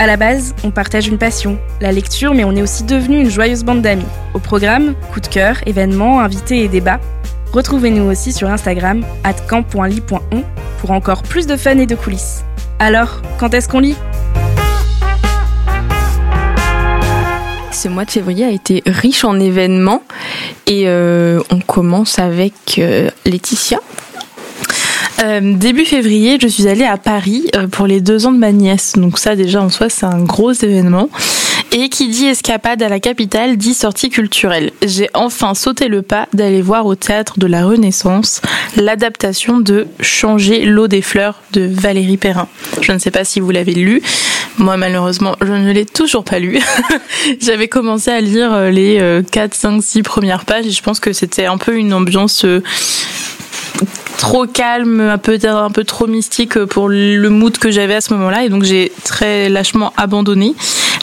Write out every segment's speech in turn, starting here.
À la base, on partage une passion, la lecture, mais on est aussi devenu une joyeuse bande d'amis. Au programme, coup de cœur, événements, invités et débats. Retrouvez-nous aussi sur Instagram, camp.ly.on, pour encore plus de fun et de coulisses. Alors, quand est-ce qu'on lit? Ce mois de février a été riche en événements et euh, on commence avec euh, Laetitia. Euh, début février, je suis allée à Paris euh, pour les deux ans de ma nièce. Donc ça déjà en soi c'est un gros événement. Et qui dit escapade à la capitale dit sortie culturelle. J'ai enfin sauté le pas d'aller voir au théâtre de la Renaissance l'adaptation de Changer l'eau des fleurs de Valérie Perrin. Je ne sais pas si vous l'avez lu. Moi malheureusement je ne l'ai toujours pas lu. J'avais commencé à lire euh, les 4, 5, 6 premières pages et je pense que c'était un peu une ambiance trop calme, un peu trop mystique pour le mood que j'avais à ce moment-là et donc j'ai très lâchement abandonné.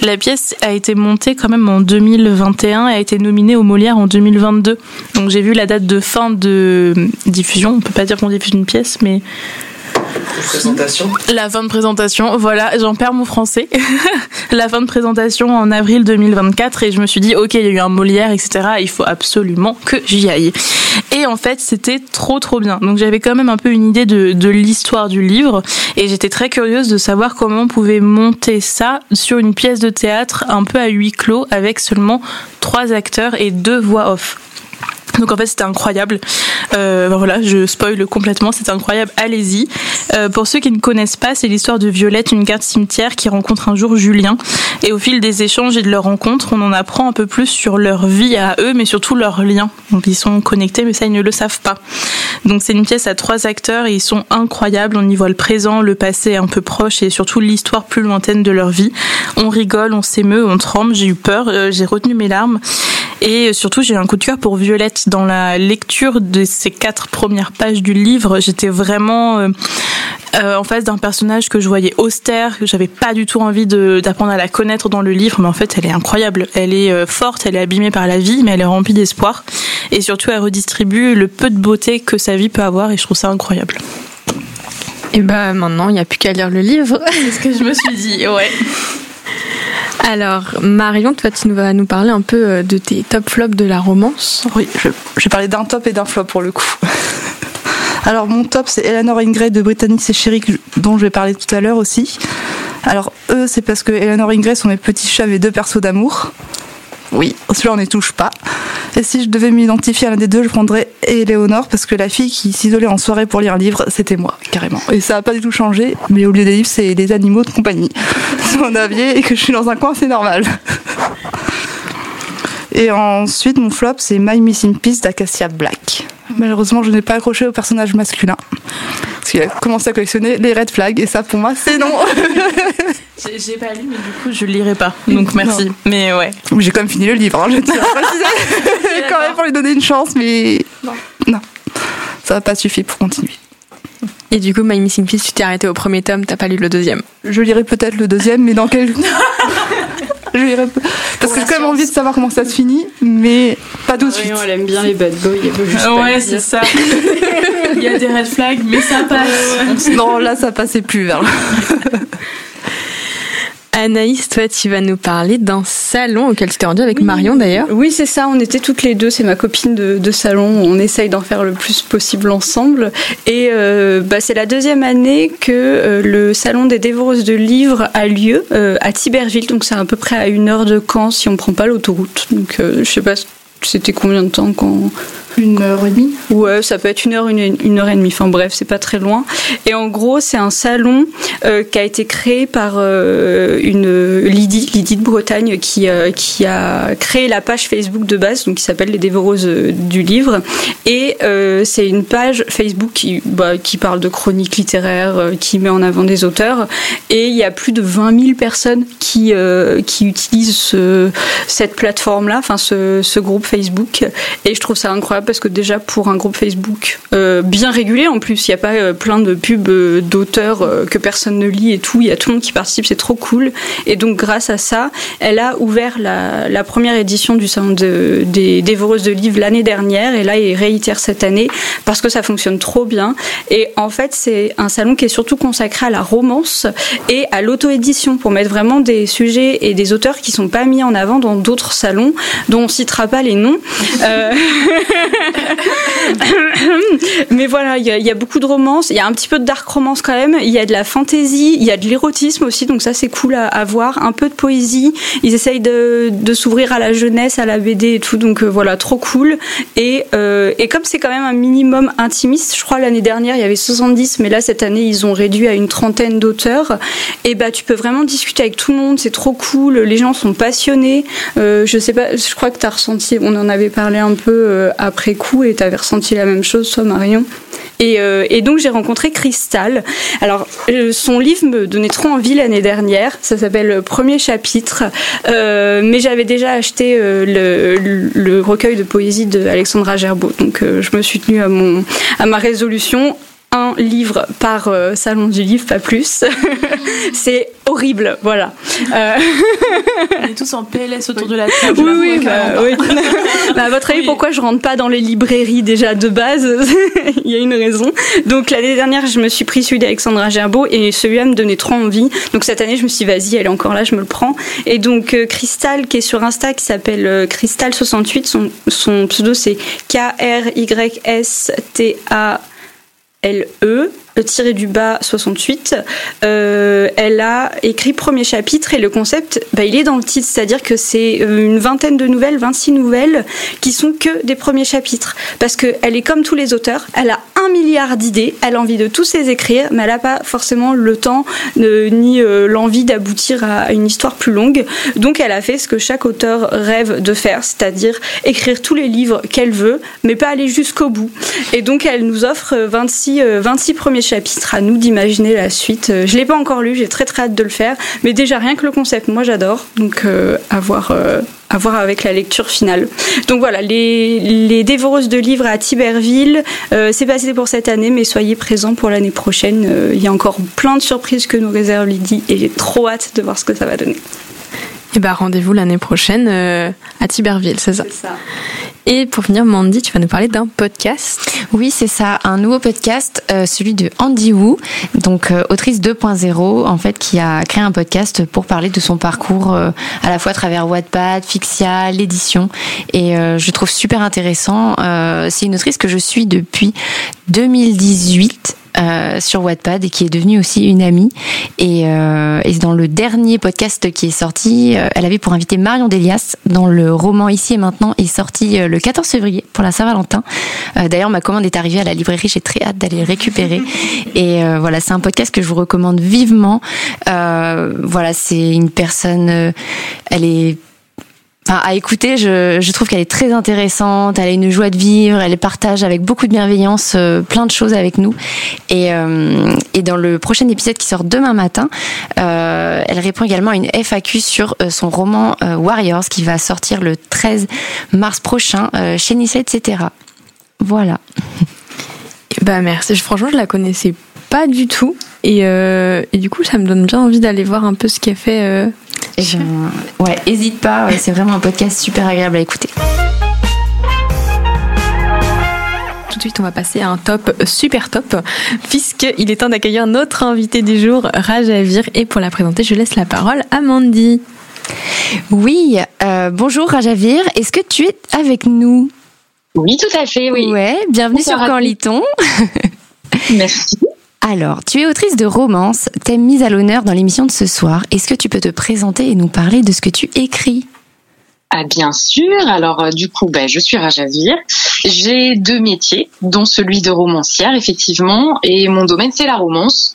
La pièce a été montée quand même en 2021 et a été nominée au Molière en 2022. Donc j'ai vu la date de fin de diffusion, on peut pas dire qu'on diffuse une pièce mais Présentation. La fin de présentation, voilà, j'en perds mon français. la fin de présentation en avril 2024 et je me suis dit, ok, il y a eu un Molière, etc. Il faut absolument que j'y aille. Et en fait, c'était trop trop bien. Donc j'avais quand même un peu une idée de, de l'histoire du livre et j'étais très curieuse de savoir comment on pouvait monter ça sur une pièce de théâtre un peu à huis clos avec seulement trois acteurs et deux voix off. Donc en fait c'était incroyable. Euh, voilà, je spoil complètement, c'est incroyable. Allez-y. Euh, pour ceux qui ne connaissent pas, c'est l'histoire de Violette, une garde cimetière qui rencontre un jour Julien. Et au fil des échanges et de leurs rencontres, on en apprend un peu plus sur leur vie à eux, mais surtout leurs liens. Donc ils sont connectés, mais ça ils ne le savent pas. Donc c'est une pièce à trois acteurs et ils sont incroyables. On y voit le présent, le passé un peu proche et surtout l'histoire plus lointaine de leur vie. On rigole, on s'émeut, on tremble. J'ai eu peur, euh, j'ai retenu mes larmes. Et surtout, j'ai un coup de cœur pour Violette. Dans la lecture de ces quatre premières pages du livre, j'étais vraiment euh, euh, en face d'un personnage que je voyais austère, que j'avais pas du tout envie d'apprendre à la connaître dans le livre, mais en fait, elle est incroyable. Elle est euh, forte, elle est abîmée par la vie, mais elle est remplie d'espoir. Et surtout, elle redistribue le peu de beauté que sa vie peut avoir, et je trouve ça incroyable. Et bah maintenant, il n'y a plus qu'à lire le livre. C'est ce que je me suis dit, ouais. Alors, Marion, toi, tu vas nous parler un peu de tes top flops de la romance. Oui, je, vais parler d'un top et d'un flop pour le coup. Alors, mon top, c'est Eleanor Ingray de Britannique et Chéri, dont je vais parler tout à l'heure aussi. Alors, eux, c'est parce que Eleanor Ingray sont mes petits chats et deux persos d'amour. Oui, celui-là, on ne touche pas. Et si je devais m'identifier à l'un des deux, je prendrais Eleonore, parce que la fille qui s'isolait en soirée pour lire un livre, c'était moi, carrément. Et ça n'a pas du tout changé, mais au lieu des livres, c'est les animaux de compagnie. Si on aviez et que je suis dans un coin, c'est normal. Et ensuite, mon flop, c'est My Missing Piece d'Acacia Black. Malheureusement, je n'ai pas accroché au personnage masculin. Parce qu'il a commencé à collectionner les red flags, et ça, pour moi, c'est non. J'ai pas lu, mais du coup, je lirai pas. Donc merci. Non. Mais ouais. J'ai quand même fini le livre, hein, je tiens à préciser. quand même pour lui donner une chance, mais non. non. Ça n'a pas suffi pour continuer. Et du coup, My Missing Piece, tu t'es arrêté au premier tome, t'as pas lu le deuxième Je lirai peut-être le deuxième, mais dans quel. je lirai Parce que j'ai quand même envie de savoir comment ça se finit, mais pas tout de suite. elle aime bien les bad boys, elle veut juste Ouais, c'est ça. Il y a des red flags, mais ça passe. non, là, ça passait plus vers Anaïs, toi, tu vas nous parler d'un salon auquel tu t'es rendue avec. Marion d'ailleurs. Oui, c'est ça. On était toutes les deux. C'est ma copine de, de salon. On essaye d'en faire le plus possible ensemble. Et euh, bah, c'est la deuxième année que euh, le salon des dévoreuses de livres a lieu euh, à Tiberville. Donc c'est à peu près à une heure de Caen si on prend pas l'autoroute. Donc je sais pas, c'était combien de temps quand Une heure et demie Ouais, ça peut être une heure, une, une heure et demie. Enfin bref, c'est pas très loin. Et en gros, c'est un salon euh, qui a été créé par euh, une Lydie, Lydie de Bretagne, qui, euh, qui a créé la page Facebook de base, donc qui s'appelle Les Dévoreuses du livre. Et c'est une page Facebook qui, bah, qui parle de chroniques littéraires, qui met en avant des auteurs. Et il y a plus de 20 000 personnes qui, qui utilisent ce, cette plateforme-là, enfin ce, ce groupe Facebook. Et je trouve ça incroyable parce que déjà pour un groupe Facebook euh, bien régulé en plus, il n'y a pas euh, plein de pubs euh, d'auteurs que personne ne lit et tout, il y a tout le monde qui participe, c'est trop cool. Et donc grâce à ça, elle a ouvert la, première édition du salon des dévoreuses de livres l'année dernière et là il réitère cette année parce que ça fonctionne trop bien. Et en fait c'est un salon qui est surtout consacré à la romance et à l'auto-édition pour mettre vraiment des sujets et des auteurs qui sont pas mis en avant dans d'autres salons dont on citera pas les noms. Mais voilà, il y, a beaucoup de romance, il y a un petit peu de dark romance quand même, il y a de la fantaisie, il y a de l'érotisme aussi, donc ça c'est cool à, voir, un peu de poésie, ils essayent de, s'ouvrir à la jeunesse, à la BD et tout, donc euh, voilà, trop cool. Et, euh, et comme c'est quand même un minimum intimiste, je crois l'année dernière il y avait 70, mais là cette année ils ont réduit à une trentaine d'auteurs, et bah tu peux vraiment discuter avec tout le monde, c'est trop cool, les gens sont passionnés, euh, je sais pas, je crois que tu as ressenti, on en avait parlé un peu après coup et tu avais ressenti la même chose, toi Marion. Et, euh, donc j'ai rencontré Cristal. Alors euh, son livre me donnait trop envie l'année dernière. Ça s'appelle Premier chapitre. Euh, mais j'avais déjà acheté le, le, recueil de poésie de Alexandra Gerbeau. Donc je me suis tenue à mon à ma résolution un livre par euh, salon du livre, pas plus. c'est horrible, voilà. Euh... On est tous en PLS autour de la table. Oui, oui, bah, oui. bah, à votre avis, pourquoi je rentre pas dans les librairies déjà de base? Il y a une raison. Donc l'année dernière, je me suis pris celui d'Alexandra Gerbeau et celui-là me donnait trop envie. Donc cette année, je me suis dit, vas-y, elle est encore là, je me le prends. Et donc euh, Crystal, qui est sur Insta, qui s'appelle euh, Crystal68, son, son pseudo c'est K-R-Y-S-T-A LE tiré du bas 68, euh, elle a écrit premier chapitre et le concept, bah, il est dans le titre, c'est-à-dire que c'est euh, une vingtaine de nouvelles, 26 nouvelles, qui sont que des premiers chapitres. Parce qu'elle est comme tous les auteurs, elle a un milliard d'idées, elle a envie de tous les écrire, mais elle n'a pas forcément le temps ni euh, l'envie d'aboutir à une histoire plus longue. Donc elle a fait ce que chaque auteur rêve de faire, c'est-à-dire écrire tous les livres qu'elle veut, mais pas aller jusqu'au bout. Et donc elle nous offre 26, 26 premiers chapitre, à nous d'imaginer la suite. Euh, je l'ai pas encore lu, j'ai très très hâte de le faire, mais déjà rien que le concept, moi j'adore, donc euh, à voir. Euh, à voir avec la lecture finale. Donc voilà, les, les dévoreuses de livres à Tiberville, c'est passé pour cette année, mais soyez présents pour l'année prochaine. Il y a encore plein de surprises que nous réserve Lydie et j'ai trop hâte de voir ce que ça va donner. Et eh bah rendez-vous l'année prochaine à Tiberville, c'est ça. Ça. Et pour finir, Mandy, tu vas nous parler d'un podcast. Oui, c'est ça, un nouveau podcast, euh, celui de Andy Wu, donc euh, autrice 2.0, en fait, qui a créé un podcast pour parler de son parcours euh, à la fois à travers Wattpad, Fixia, l'édition. Et je trouve super intéressant. c'est une autrice que je suis depuis 2018 euh, sur Wattpad et qui est devenue aussi une amie. Et, euh, et dans le dernier podcast qui est sorti, euh, elle avait pour inviter Marion Delias, dont le roman Ici et maintenant est sorti euh, le 14 février pour la Saint-Valentin. D'ailleurs, ma commande est arrivée à la librairie, j'ai très hâte d'aller le récupérer. Et voilà, c'est un podcast que je vous recommande vivement. voilà, c'est une personne, elle est à écouter, je, trouve qu'elle est très intéressante, elle a une joie de vivre, elle partage avec beaucoup de bienveillance euh, plein de choses avec nous. Et, euh, et, dans le prochain épisode qui sort demain matin, euh, elle répond également à une FAQ sur son roman Warriors qui va sortir le 13 mars prochain chez Nice, etc. Voilà. Bah merci, franchement je la connaissais pas du tout et, et du coup ça me donne bien envie d'aller voir un peu ce qu'elle fait ouais, hésite pas, c'est vraiment un podcast super agréable à écouter. Tout de suite, on va passer à un top super top, puisqu'il est temps d'accueillir notre invité du jour, Rajavir. Et pour la présenter, je laisse la parole à Mandy. Oui, euh, bonjour Rajavir, est-ce que tu es avec nous? Oui, tout à fait, oui. Ouais, bienvenue sur Quand Merci. Alors, tu es autrice de romance, thème mise à l'honneur dans l'émission de ce soir. Est-ce que tu peux te présenter et nous parler de ce que tu écris? Ah bien sûr. Alors du coup, ben, je suis Rajavir. J'ai deux métiers, dont celui de romancière effectivement, et mon domaine c'est la romance.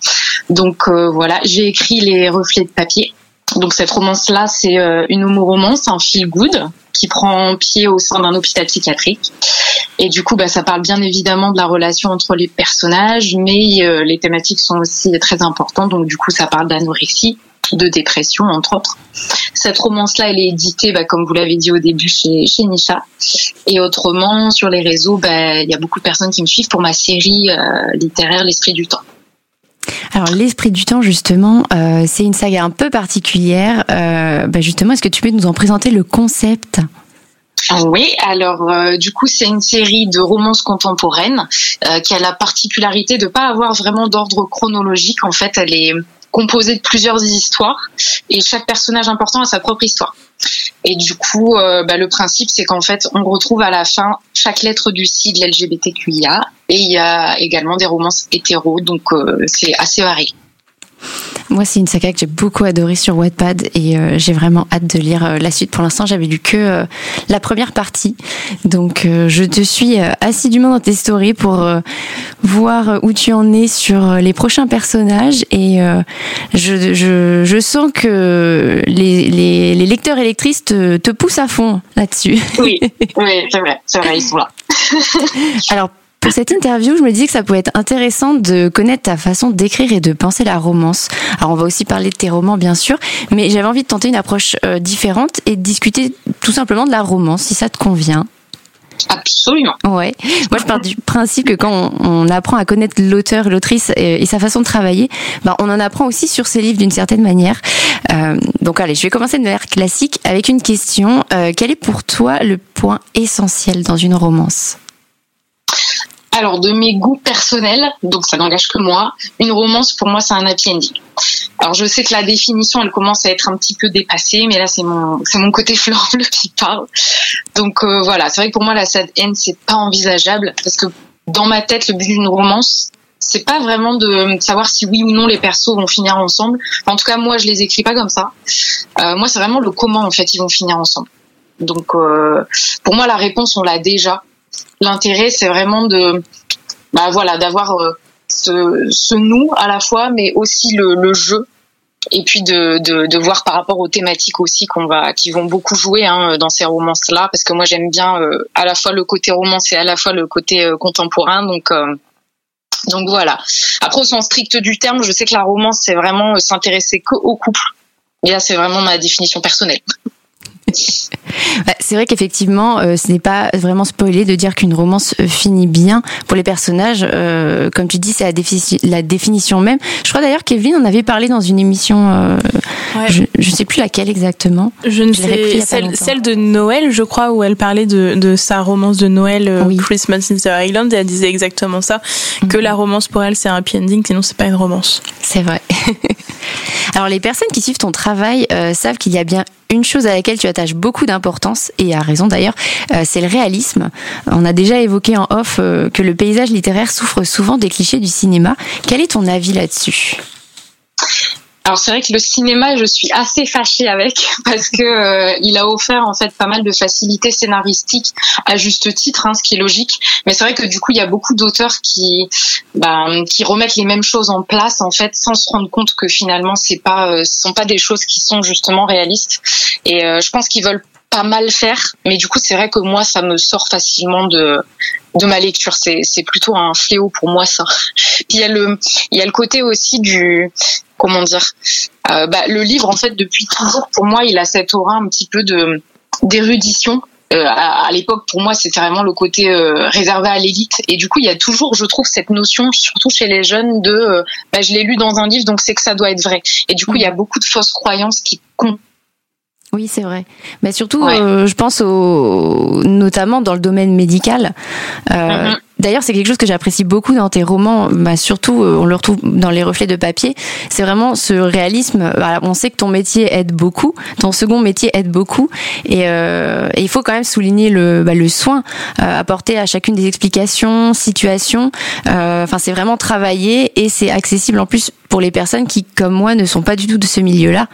Donc voilà, j'ai écrit les reflets de papier. Donc cette romance-là, c'est une homo-romance, un feel good qui prend pied au sein d'un hôpital psychiatrique. Et du coup, bah, ça parle bien évidemment de la relation entre les personnages, mais euh, les thématiques sont aussi très importantes. Donc du coup, ça parle d'anorexie, de dépression, entre autres. Cette romance-là, elle est éditée, bah, comme vous l'avez dit au début, chez, chez Nisha. Et autrement, sur les réseaux, bah, il y a beaucoup de personnes qui me suivent pour ma série euh, littéraire L'Esprit du Temps. Alors l'esprit du temps justement, euh, c'est une saga un peu particulière. Euh, bah, justement, est-ce que tu peux nous en présenter le concept? Oui, alors euh, du coup c'est une série de romances contemporaines qui a la particularité de pas avoir vraiment d'ordre chronologique. En fait, elle est composée de plusieurs histoires et chaque personnage important a sa propre histoire. Et du coup, euh, bah, le principe, c'est qu'en fait, on retrouve à la fin chaque lettre du sigle LGBTQIA, et il y a également des romances hétéros, donc euh, c'est assez varié. Moi, c'est une saga que j'ai beaucoup adorée sur Wattpad et euh, j'ai vraiment hâte de lire euh, la suite. Pour l'instant, j'avais lu que euh, la première partie. Donc, je te suis assidûment dans tes stories pour voir où tu en es sur les prochains personnages. Et je, je, je, sens que les, les, les lecteurs et lectrices te, te poussent à fond là-dessus. Oui, oui c'est vrai, c'est vrai, ils sont là. Alors, pour cette interview, je me disais que ça pouvait être intéressant de connaître ta façon d'écrire et de penser la romance. Alors, on va aussi parler de tes romans, bien sûr, mais j'avais envie de tenter une approche euh, différente et de discuter tout simplement de la romance, si ça te convient. Absolument. Ouais. Moi, je pars du principe que quand on, apprend à connaître l'auteur, l'autrice et, sa façon de travailler, ben, on en apprend aussi sur ses livres d'une certaine manière. Euh, donc, allez, je vais commencer de manière classique avec une question. Euh, quel est pour toi le point essentiel dans une romance? Alors, de mes goûts personnels, donc ça n'engage que moi, une romance, pour moi, c'est un happy ending. Alors, je sais que la définition, elle commence à être un petit peu dépassée, mais là, c'est mon, mon côté fleur qui parle. Donc, euh, voilà. C'est vrai que pour moi, la sad end, c'est pas envisageable, parce que dans ma tête, le but d'une romance, c'est pas vraiment de savoir si oui ou non les persos vont finir ensemble. en tout cas, moi, je les écris pas comme ça. Euh, moi, c'est vraiment le comment, en fait, ils vont finir ensemble. Donc, euh, pour moi, la réponse, on l'a déjà. L'intérêt, c'est vraiment de, bah voilà, d'avoir euh, ce, ce, nous à la fois, mais aussi le, le jeu. Et puis de, de, de, voir par rapport aux thématiques aussi qu'on va qui vont beaucoup jouer hein, dans ces romances là parce que moi j'aime bien euh, à la fois le côté romance et à la fois le côté euh, contemporain. Donc donc voilà. Après au sens strict du terme je sais que la romance c'est vraiment s'intéresser que au couple. Et là c'est vraiment ma définition personnelle c'est vrai qu'effectivement, euh, ce n'est pas vraiment spoilé de dire qu'une romance euh, finit bien pour les personnages. Euh, comme tu dis, c'est la, définition même. Je crois d'ailleurs qu'Evelyne en avait parlé dans une émission. Je ne sais plus laquelle exactement. Je ne sais celle, celle, de Noël, je crois, où elle parlait de, de sa romance de Noël, Christmas in the Island, et elle disait exactement ça, que mhm. la romance pour elle c'est un happy ending, sinon c'est pas une romance. C'est vrai. Alors les personnes qui suivent ton travail savent qu'il y a bien une chose à laquelle tu attaches beaucoup d'importance, et à raison d'ailleurs, euh, c'est le réalisme. On a déjà évoqué en off euh, que le paysage littéraire souffre souvent des clichés du cinéma. Quel est ton avis là-dessus? Alors c'est vrai que le cinéma, je suis assez fâchée avec parce que euh, il a offert en fait pas mal de facilités scénaristiques à juste titre, hein, ce qui est logique. Mais c'est vrai que du coup il y a beaucoup d'auteurs qui bah, qui remettent les mêmes choses en place en fait sans se rendre compte que finalement c'est pas euh, ce sont pas des choses qui sont justement réalistes. Et euh, je pense qu'ils veulent pas mal faire, mais du coup c'est vrai que moi ça me sort facilement de de ma lecture. C'est c'est plutôt un fléau pour moi ça. Puis il y a le il y a le côté aussi du comment dire euh, bah, le livre en fait depuis toujours pour moi il a cette aura un petit peu de d'érudition euh, à, l'époque, pour moi, c'était vraiment le côté euh, réservé à l'élite. Et du coup, il y a toujours, je trouve, cette notion, surtout chez les jeunes, de euh, bah, je l'ai lu dans un livre, donc c'est que ça doit être vrai. Et du coup, il y a beaucoup de fausses croyances qui comptent oui, c'est vrai. Mais surtout, je pense au, notamment dans le domaine médical. Euh, mm-hmm D'ailleurs, c'est quelque chose que j'apprécie beaucoup dans tes romans, bah, surtout euh, on le retrouve dans les reflets de papier. C'est vraiment ce réalisme. Bah, on sait que ton métier aide beaucoup, ton second métier aide beaucoup, et, euh, il faut quand même souligner le, bah, soin euh, apporté à chacune des explications, situations. Enfin, c'est vraiment travaillé et c'est accessible en plus pour les personnes qui, comme moi, ne sont pas du tout de ce milieu-là.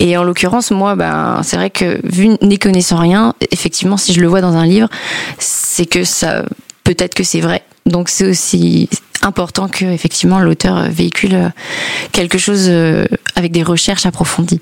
Et en l'occurrence, moi, ben, c'est vrai que vu n'y connaissant rien, effectivement, si je le vois dans un livre, c'est que ça peut-être que c'est vrai. Donc c'est aussi important que effectivement l'auteur véhicule quelque chose euh, avec des recherches approfondies.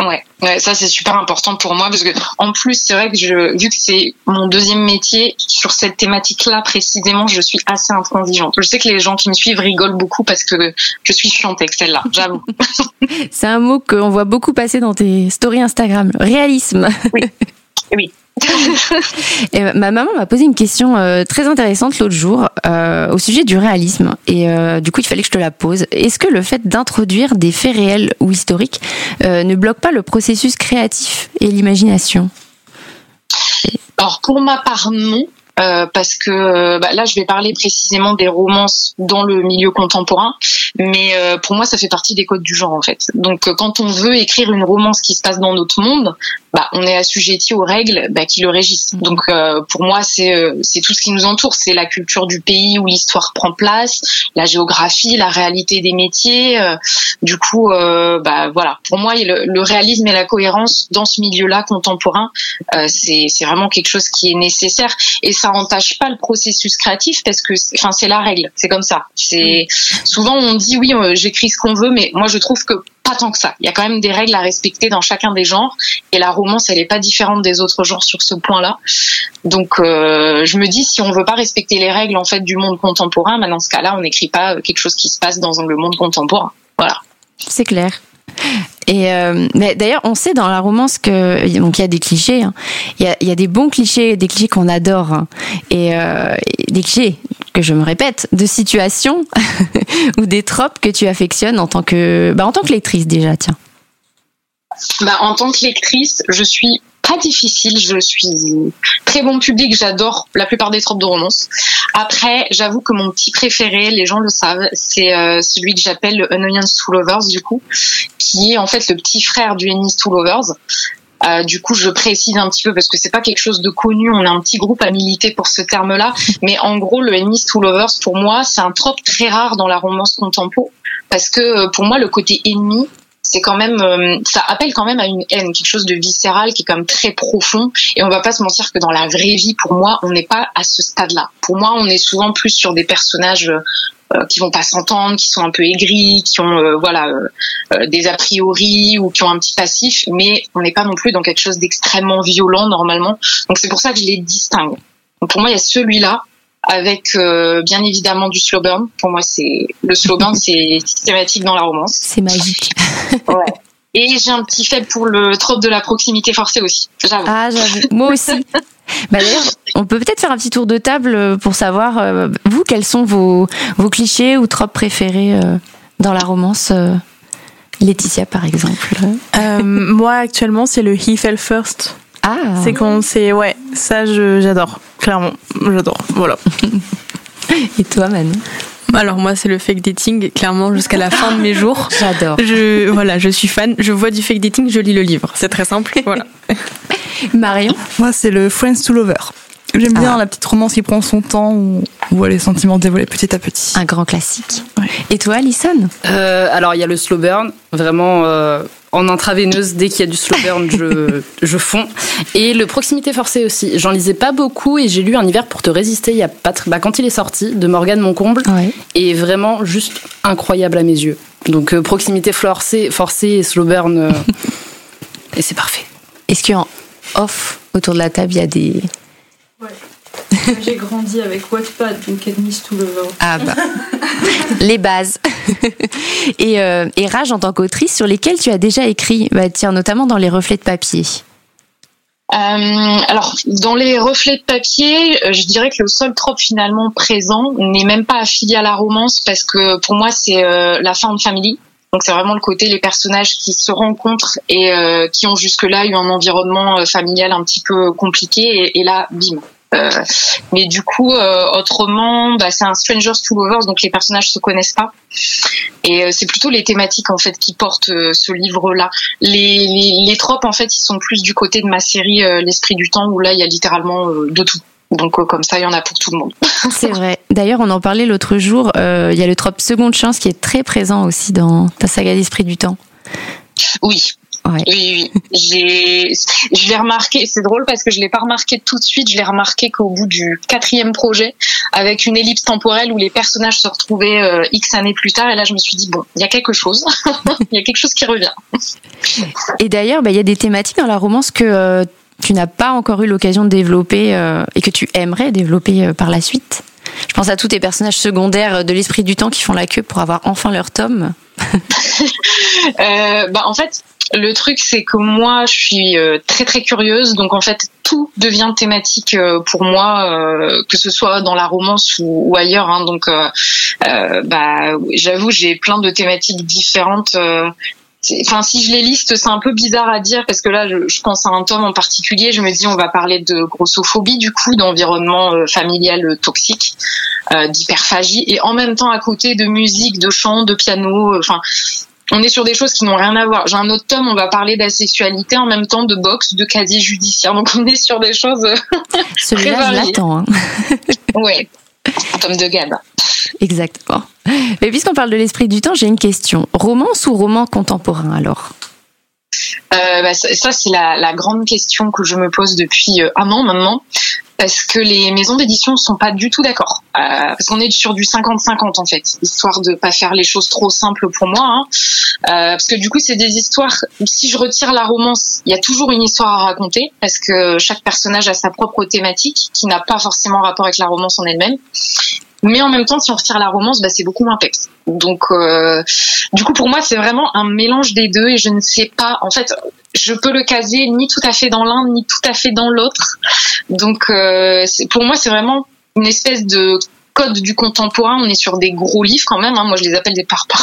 Ouais, ouais, ça c'est super important pour moi parce que en plus c'est vrai que je, vu que c'est mon deuxième métier sur cette thématique-là précisément, je suis assez intransigeante. Je sais que les gens qui me suivent rigolent beaucoup parce que je suis chiante avec celle-là, j'avoue. c'est un mot qu'on voit beaucoup passer dans tes stories Instagram, réalisme. Oui. Oui. Ma maman m'a posé une question euh, très intéressante l'autre jour euh, au sujet du réalisme et euh, du coup il fallait que je te la pose. Est-ce que le fait d'introduire des faits réels ou historiques ne bloque pas le processus créatif et l'imagination? Alors pour ma part non. Euh, parce que bah, là je vais parler précisément des romances dans le milieu contemporain, mais euh, pour moi ça fait partie des codes du genre en fait. Donc euh, quand on veut écrire une romance qui se passe dans notre monde, bah, on est assujetti aux règles bah, qui le régissent. Donc euh, pour moi c'est c'est tout ce qui nous entoure, c'est la culture du pays où l'histoire prend place, la géographie, la réalité des métiers. du coup bah voilà, pour moi le, le, réalisme et la cohérence dans ce milieu-là contemporain, c'est c'est vraiment quelque chose qui est nécessaire et ça entache pas le processus créatif parce que enfin c'est la règle. C'est comme ça. C'est souvent on dit oui euh, j'écris ce qu'on veut mais moi je trouve que pas tant que ça. Il y a quand même des règles à respecter dans chacun des genres. Et la romance elle est pas différente des autres genres sur ce point là donc euh, je me dis si on veut pas respecter les règles en fait du monde contemporain bah, dans ce cas là on n'écrit pas quelque chose qui se passe dans le monde contemporain. Voilà. C'est clair et euh, d'ailleurs, on sait dans la romance que donc il y a des clichés. hein. Il y, a, des bons clichés, des clichés qu'on adore, hein. et, euh, des clichés que je me répète, de situations ou des tropes que tu affectionnes en tant que bah, en tant que lectrice déjà. Tiens. Bah, en tant que lectrice, je suis pas difficile. Je suis très bon public. J'adore la plupart des tropes de romance. Après, j'avoue que mon petit préféré, les gens le savent, c'est euh, celui que j'appelle le Unonions to Lovers, du coup, qui est en fait le petit frère du Ennis to Lovers. Euh, du coup, je précise un petit peu parce que c'est pas quelque chose de connu. On a un petit groupe à militer pour ce terme-là, mais en gros, le Ennis to Lovers, pour moi, c'est un trope très rare dans la romance contempo parce que pour moi, le côté ennemi, c'est quand même euh, ça appelle quand même à une haine quelque chose de viscéral qui est même très profond. Et on va pas se mentir que dans la vraie vie pour moi on n'est pas à ce stade là pour moi on est souvent plus sur des personnages euh, qui vont pas s'entendre qui sont un peu aigris qui ont euh, voilà euh, des a priori ou qui ont un petit passif mais on n'est pas non plus dans quelque chose d'extrêmement violent normalement. Donc c'est pour ça que je les distingue. Donc pour moi il y a celui-là avec euh, bien évidemment du slow burn. Pour moi, c'est le slow burn, c'est systématique dans la romance. C'est magique. ouais. Et j'ai un petit fait pour le trope de la proximité forcée aussi. J'avoue. Ah, j'avoue. Moi aussi. bah d'ailleurs, on peut peut-être faire un petit tour de table pour savoir, euh, vous, quels sont vos, vos clichés ou tropes préférés euh, dans la romance euh, Laetitia, par exemple? moi, actuellement, c'est le He Fell First. Ah. C'est quand c'est ouais, ça j'adore, clairement, j'adore. Voilà. Et toi, Manon alors moi c'est le fake dating clairement jusqu'à la fin de mes jours. J'adore. Je voilà, je suis fan, je vois du fake dating, je lis le livre. C'est très simple, voilà. Marion? Moi c'est le Friends to Lover. J'aime bien Ah. la petite romance qui prend son temps où on voit les sentiments dévoilés petit à petit. Un grand classique. Ouais. Et toi, Alison? Euh, alors, il y a le slow burn, vraiment euh, en intraveineuse, dès qu'il y a du slow burn, je, je fonds. Et le proximité forcée aussi. J'en lisais pas beaucoup et j'ai lu Un hiver pour te résister il y a pas très- bah, quand il est sorti, de Morgane Moncomble, Ouais. et vraiment juste incroyable à mes yeux. Donc, euh, proximité forcée, forcée et slow burn, euh, et c'est parfait. Est-ce qu'en off, autour de la table, il y a des. J'ai grandi avec Wattpad, donc Enemies to Lover. Ah bah. Les bases. et, euh, et Rage en tant qu'autrice, sur lesquelles tu as déjà écrit, bah, tiens, notamment dans les reflets de papier. Euh, alors, dans les reflets de papier, euh, je dirais que le seul trope finalement présent n'est même pas affilié à la romance parce que pour moi c'est euh, la fin de family. Donc c'est vraiment le côté les personnages qui se rencontrent et euh, qui ont jusque-là eu un environnement euh, familial un petit peu compliqué et, et là, bim, mais du coup, autrement, bah, c'est un Strangers to Lovers, donc les personnages se connaissent pas. Et c'est plutôt les thématiques en fait qui portent ce livre-là. Les, les, les tropes en fait, ils sont plus du côté de ma série L'Esprit du Temps, où là, il y a littéralement de tout. Donc comme ça, il y en a pour tout le monde. C'est vrai. D'ailleurs, on en parlait l'autre jour. Il y a le trope seconde chance qui est très présent aussi dans ta saga d'Esprit du Temps. Oui. Oui, oui. J'ai, je l'ai remarqué. C'est drôle parce que je l'ai pas remarqué tout de suite. Je l'ai remarqué qu'au bout du quatrième projet, avec une ellipse temporelle où les personnages se retrouvaient euh, x années plus tard, et là je me suis dit bon, il y a quelque chose. Il y a quelque chose qui revient. Et d'ailleurs, bah, il y a des thématiques dans la romance que euh, tu n'as pas encore eu l'occasion de développer euh, et que tu aimerais développer par la suite. Je pense à tous tes personnages secondaires de l'esprit du temps qui font la queue pour avoir enfin leur tome. euh, bah en fait, le truc c'est que moi je suis euh, très très curieuse, donc en fait tout devient thématique euh, pour moi, que ce soit dans la romance ou, ou ailleurs. Hein, donc bah j'avoue j'ai plein de thématiques différentes enfin si je les liste c'est un peu bizarre à dire parce que là je, je, pense à un tome en particulier je me dis on va parler de grossophobie du coup d'environnement familial toxique euh, d'hyperphagie et en même temps à côté de musique de chant de piano enfin on est sur des choses qui n'ont rien à voir. J'ai un autre tome, on va parler d'asexualité en même temps de boxe, de casier judiciaire. Donc on est sur des choses Celui-là, je l'attends. Hein. oui, tome de Gab. Exactement. Mais puisqu'on parle de l'esprit du temps, j'ai une question. Romance ou roman contemporain alors euh, bah, ça, c'est la, grande question que je me pose depuis euh, un an maintenant parce que les maisons d'édition sont pas du tout d'accord. Euh, parce qu'on est sur du 50-50 en fait, histoire de pas faire les choses trop simples pour moi. Hein. Euh, parce que du coup, c'est des histoires. Si je retire la romance, il y a toujours une histoire à raconter parce que chaque personnage a sa propre thématique qui n'a pas forcément rapport avec la romance en elle-même. Mais en même temps, si on retire la romance, bah, c'est beaucoup moins peps. Donc, euh, du coup, pour moi, c'est vraiment un mélange des deux et je ne sais pas. En fait, je peux le caser ni tout à fait dans l'un ni tout à fait dans l'autre. Donc, euh, pour moi, c'est vraiment une espèce de code du contemporain. On est sur des gros livres quand même. Hein. Moi, je les appelle des parpaings.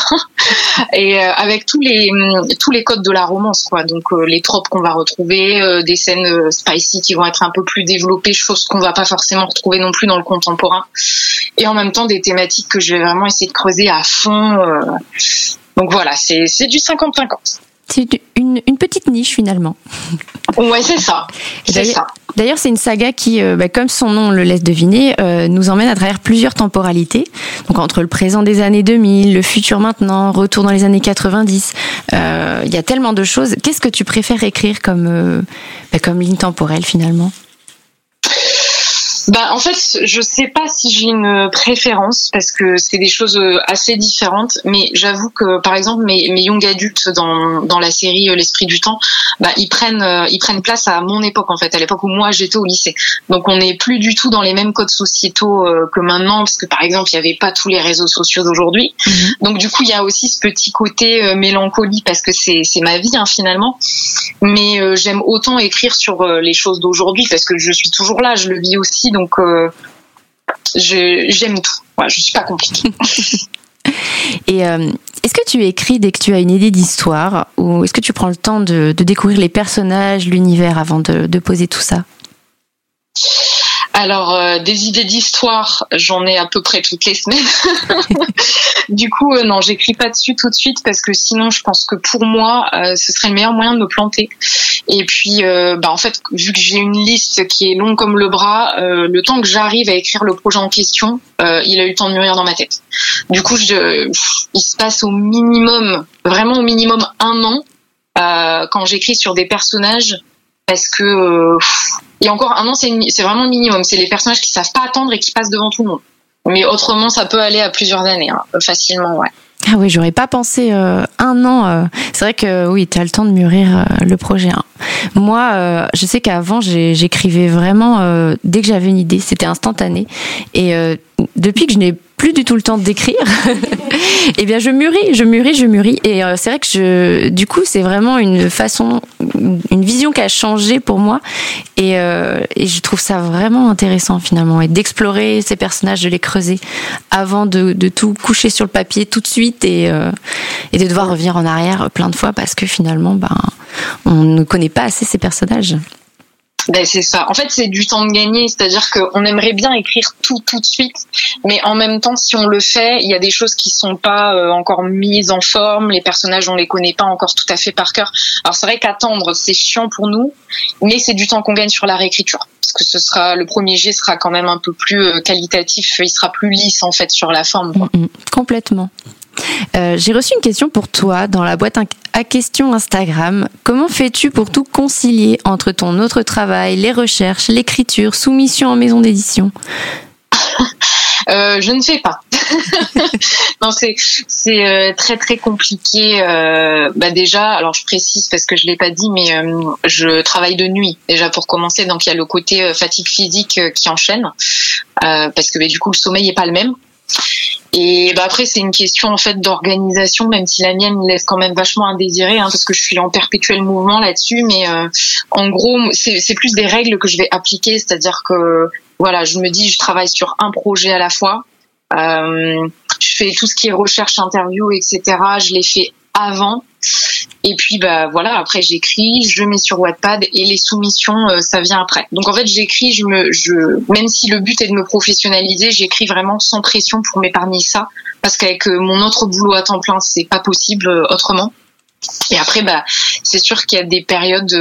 Et euh, avec tous les tous les codes de la romance, quoi. Donc euh, les tropes qu'on va retrouver, euh, des scènes euh, spicy qui vont être un peu plus développées, choses qu'on va pas forcément retrouver non plus dans le contemporain. Et en même temps, des thématiques que je vais vraiment essayer de creuser à fond. Donc voilà, c'est c'est du 50-50 c'est une, une, petite niche finalement. Ouais, c'est ça. C'est ça. D'ailleurs, c'est une saga qui, euh, bah, comme son nom le laisse deviner, euh, nous emmène à travers plusieurs temporalités. Donc entre le présent des années 2000, le futur maintenant, retour dans les années 90. Euh, il y a tellement de choses. Qu'est-ce que tu préfères écrire comme, bah, comme ligne temporelle finalement? Bah en fait, je sais pas si j'ai une préférence parce que c'est des choses euh, assez différentes. Mais j'avoue que par exemple mes, mes young adultes dans, dans la série euh, L'esprit du temps, bah ils prennent euh, ils prennent place à mon époque en fait, à l'époque où moi j'étais au lycée. Donc on n'est plus du tout dans les mêmes codes sociétaux que maintenant parce que par exemple il y avait pas tous les réseaux sociaux d'aujourd'hui. Mhm. Donc du coup il y a aussi ce petit côté mélancolie parce que c'est c'est ma vie hein, finalement. Mais j'aime autant écrire sur les choses d'aujourd'hui parce que je suis toujours là, je le vis aussi donc euh, j'aime tout. Je je suis pas compliquée. Et euh, est-ce que tu écris dès que tu as une idée d'histoire ou est-ce que tu prends le temps de, découvrir les personnages, l'univers avant de poser tout ça? Alors, euh, des idées d'histoire, j'en ai à peu près toutes les semaines. du coup, euh, non, j'écris pas dessus tout de suite parce que sinon, je pense que pour moi, euh, ce serait le meilleur moyen de me planter. Et puis, bah, en fait, vu que j'ai une liste qui est longue comme le bras, le temps que j'arrive à écrire le projet en question, il a eu le temps de mûrir dans ma tête. Du coup, je, il se passe au minimum, vraiment au minimum un an quand j'écris sur des personnages parce que et encore un an, c'est vraiment le minimum. C'est les personnages qui savent pas attendre et qui passent devant tout le monde. Mais autrement, ça peut aller à plusieurs années, hein, facilement, ouais. Ah oui, j'aurais pas pensé euh, un an. Euh. C'est vrai que oui, tu as le temps de mûrir euh, le projet. Hein. Moi, je sais qu'avant, j'écrivais vraiment dès que j'avais une idée, c'était instantané. Et depuis que je n'ai plus du tout le temps d'écrire, eh bien je mûris, je mûris, je mûris. Et euh, c'est vrai que je, du coup, c'est vraiment une façon, une vision qui a changé pour moi. Et, euh, je trouve ça vraiment intéressant finalement, et d'explorer ces personnages, de les creuser avant de, de, tout coucher sur le papier tout de suite et, euh, et de devoir revenir en arrière plein de fois parce que finalement, ben, on ne connaît pas assez ces personnages. Ben c'est ça. En fait, c'est du temps de gagner, c'est-à-dire qu'on aimerait bien écrire tout tout de suite, mais en même temps, si on le fait, il y a des choses qui sont pas euh, encore mises en forme, les personnages on les connaît pas encore tout à fait par cœur. Alors c'est vrai qu'attendre c'est chiant pour nous, mais c'est du temps qu'on gagne sur la réécriture, parce que ce sera le premier jet sera quand même un peu plus euh, qualitatif, il sera plus lisse en fait sur la forme. Mm, mm, complètement. Euh, J'ai reçu une question pour toi dans la boîte à questions Instagram. Comment fais-tu pour tout concilier entre ton autre travail, les recherches, l'écriture, soumission en maison d'édition? Euh, Je ne fais pas. non, c'est euh, très très compliqué. Bah déjà, alors je précise parce que je l'ai pas dit, mais je travaille de nuit déjà pour commencer. Donc il y a le côté fatigue physique qui enchaîne parce que bah, du coup le sommeil est pas le même. Et bah après c'est une question en fait d'organisation, même si la mienne laisse quand même vachement à désirer, hein, parce que je suis en perpétuel mouvement là-dessus. Mais euh, en gros, c'est plus des règles que je vais appliquer, c'est-à-dire que voilà, je me dis je travaille sur un projet à la fois. Euh, je fais tout ce qui est recherche, interview, etc. Je les fais avant. Et puis bah voilà, après j'écris, je mets sur Wattpad et les soumissions euh, ça vient après. Donc en fait j'écris, je me, je même si le but est de me professionnaliser, j'écris vraiment sans pression pour m'épargner ça, parce qu'avec euh, mon autre boulot à temps plein c'est pas possible euh, autrement. Et après, bah, c'est sûr qu'il y a des périodes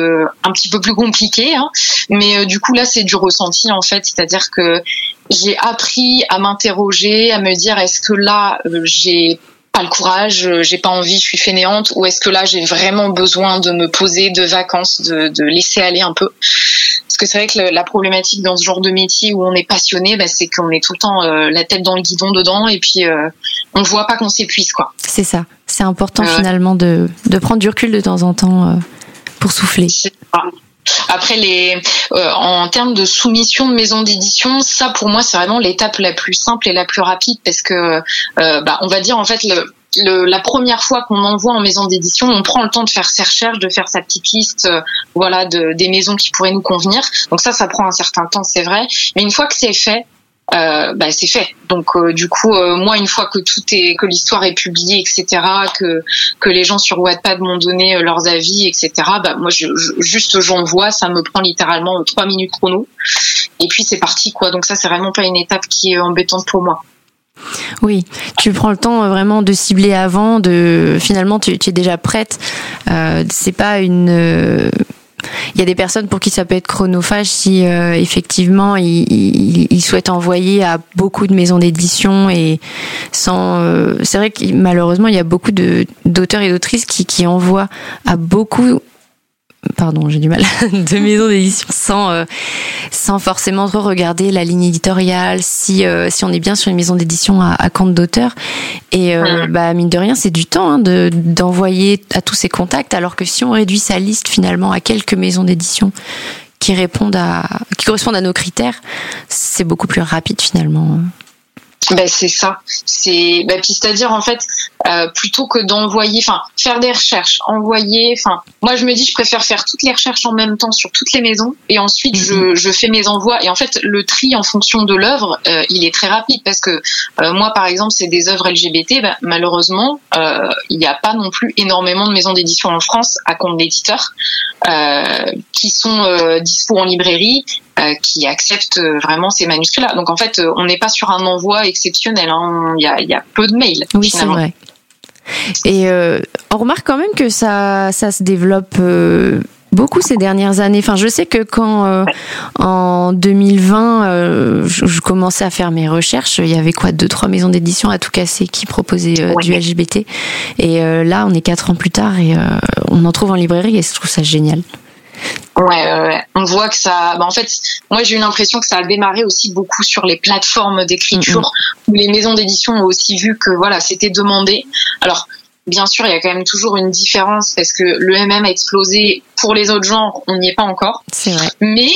un petit peu plus compliquées, hein, mais du coup là, c'est du ressenti en fait, c'est-à-dire que j'ai appris à m'interroger, à me dire est-ce que là, j'ai pas le courage, euh, j'ai pas envie, je suis fainéante, ou est-ce que là j'ai vraiment besoin de me poser de vacances, de, de laisser aller un peu? Parce que c'est vrai que la problématique dans ce genre de métier où on est passionné, bah, c'est qu'on est tout le temps euh, la tête dans le guidon dedans et puis euh, on voit pas qu'on s'épuise quoi. C'est ça, c'est important finalement de, de prendre du recul de temps en temps pour souffler. Après les, euh, en termes de soumission de maison d'édition, ça pour moi c'est vraiment l'étape la plus simple et la plus rapide parce que, euh, bah, on va dire en fait le, le, la première fois qu'on envoie en maison d'édition, on prend le temps de faire ses recherches, de faire sa petite liste, euh, voilà, de, des maisons qui pourraient nous convenir. Donc ça, ça prend un certain temps, c'est vrai. Mais une fois que c'est fait, euh, bah, c'est fait. Donc euh, du coup, euh, moi une fois que tout est, que l'histoire est publiée, etc., que que les gens sur Wattpad m'ont donné euh, leurs avis, etc. Bah moi je, je, juste j'envoie, ça me prend littéralement trois minutes chrono, et puis c'est parti quoi. Donc ça c'est vraiment pas une étape qui est embêtante pour moi. Oui, tu prends le temps vraiment de cibler avant, de finalement tu, tu es déjà prête. Euh, c'est pas une il y a des personnes pour qui ça peut être chronophage si euh, effectivement ils, ils, souhaitent envoyer à beaucoup de maisons d'édition et sans. Euh, c'est vrai que malheureusement il y a beaucoup de d'auteurs et d'autrices qui, qui envoient à beaucoup pardon, j'ai du mal, de maison d'édition sans, euh, sans forcément trop regarder la ligne éditoriale, si, euh, si on est bien sur une maison d'édition à, à, compte d'auteur. Et euh, bah, mine de rien, c'est du temps hein, de, d'envoyer à tous ces contacts, alors que si on réduit sa liste finalement à quelques maisons d'édition qui répondent à, qui correspondent à nos critères, c'est beaucoup plus rapide finalement. Ben c'est ça. C'est ben, puis c'est-à-dire en fait euh, plutôt que d'envoyer, enfin faire des recherches, envoyer, enfin moi je me dis je préfère faire toutes les recherches en même temps sur toutes les maisons et ensuite je, Mhm. je fais mes envois et en fait le tri en fonction de l'œuvre euh, il est très rapide parce que euh, moi par exemple c'est des œuvres LGBT, ben, malheureusement euh, il n'y a pas non plus énormément de maisons d'édition en France à compte d'éditeurs euh, qui sont euh, dispo en librairie qui acceptent euh, vraiment ces manuscrits-là. Donc en fait, euh, on n'est pas sur un envoi exceptionnel. hein. Il y, a, il y a peu de mails. Oui, c'est vrai. Et euh, on remarque quand même que ça, ça se développe euh, beaucoup ces dernières années. Enfin, je sais que quand euh, en 2020, euh, je, je commençais à faire mes recherches, il y avait quoi, deux trois maisons d'édition à tout casser qui proposaient euh, du LGBT. Et euh, là, on est quatre ans plus tard et euh, on en trouve en librairie et je trouve ça génial. Ouais, ouais, ouais. on voit que ça. Bah, en fait, moi j'ai eu l'impression que ça a démarré aussi beaucoup sur les plateformes d'écriture où les maisons d'édition ont aussi vu que voilà c'était demandé. Alors bien sûr, il y a quand même toujours une différence parce que le MM a explosé. Pour les autres genres, on n'y est pas encore. C'est vrai. Mais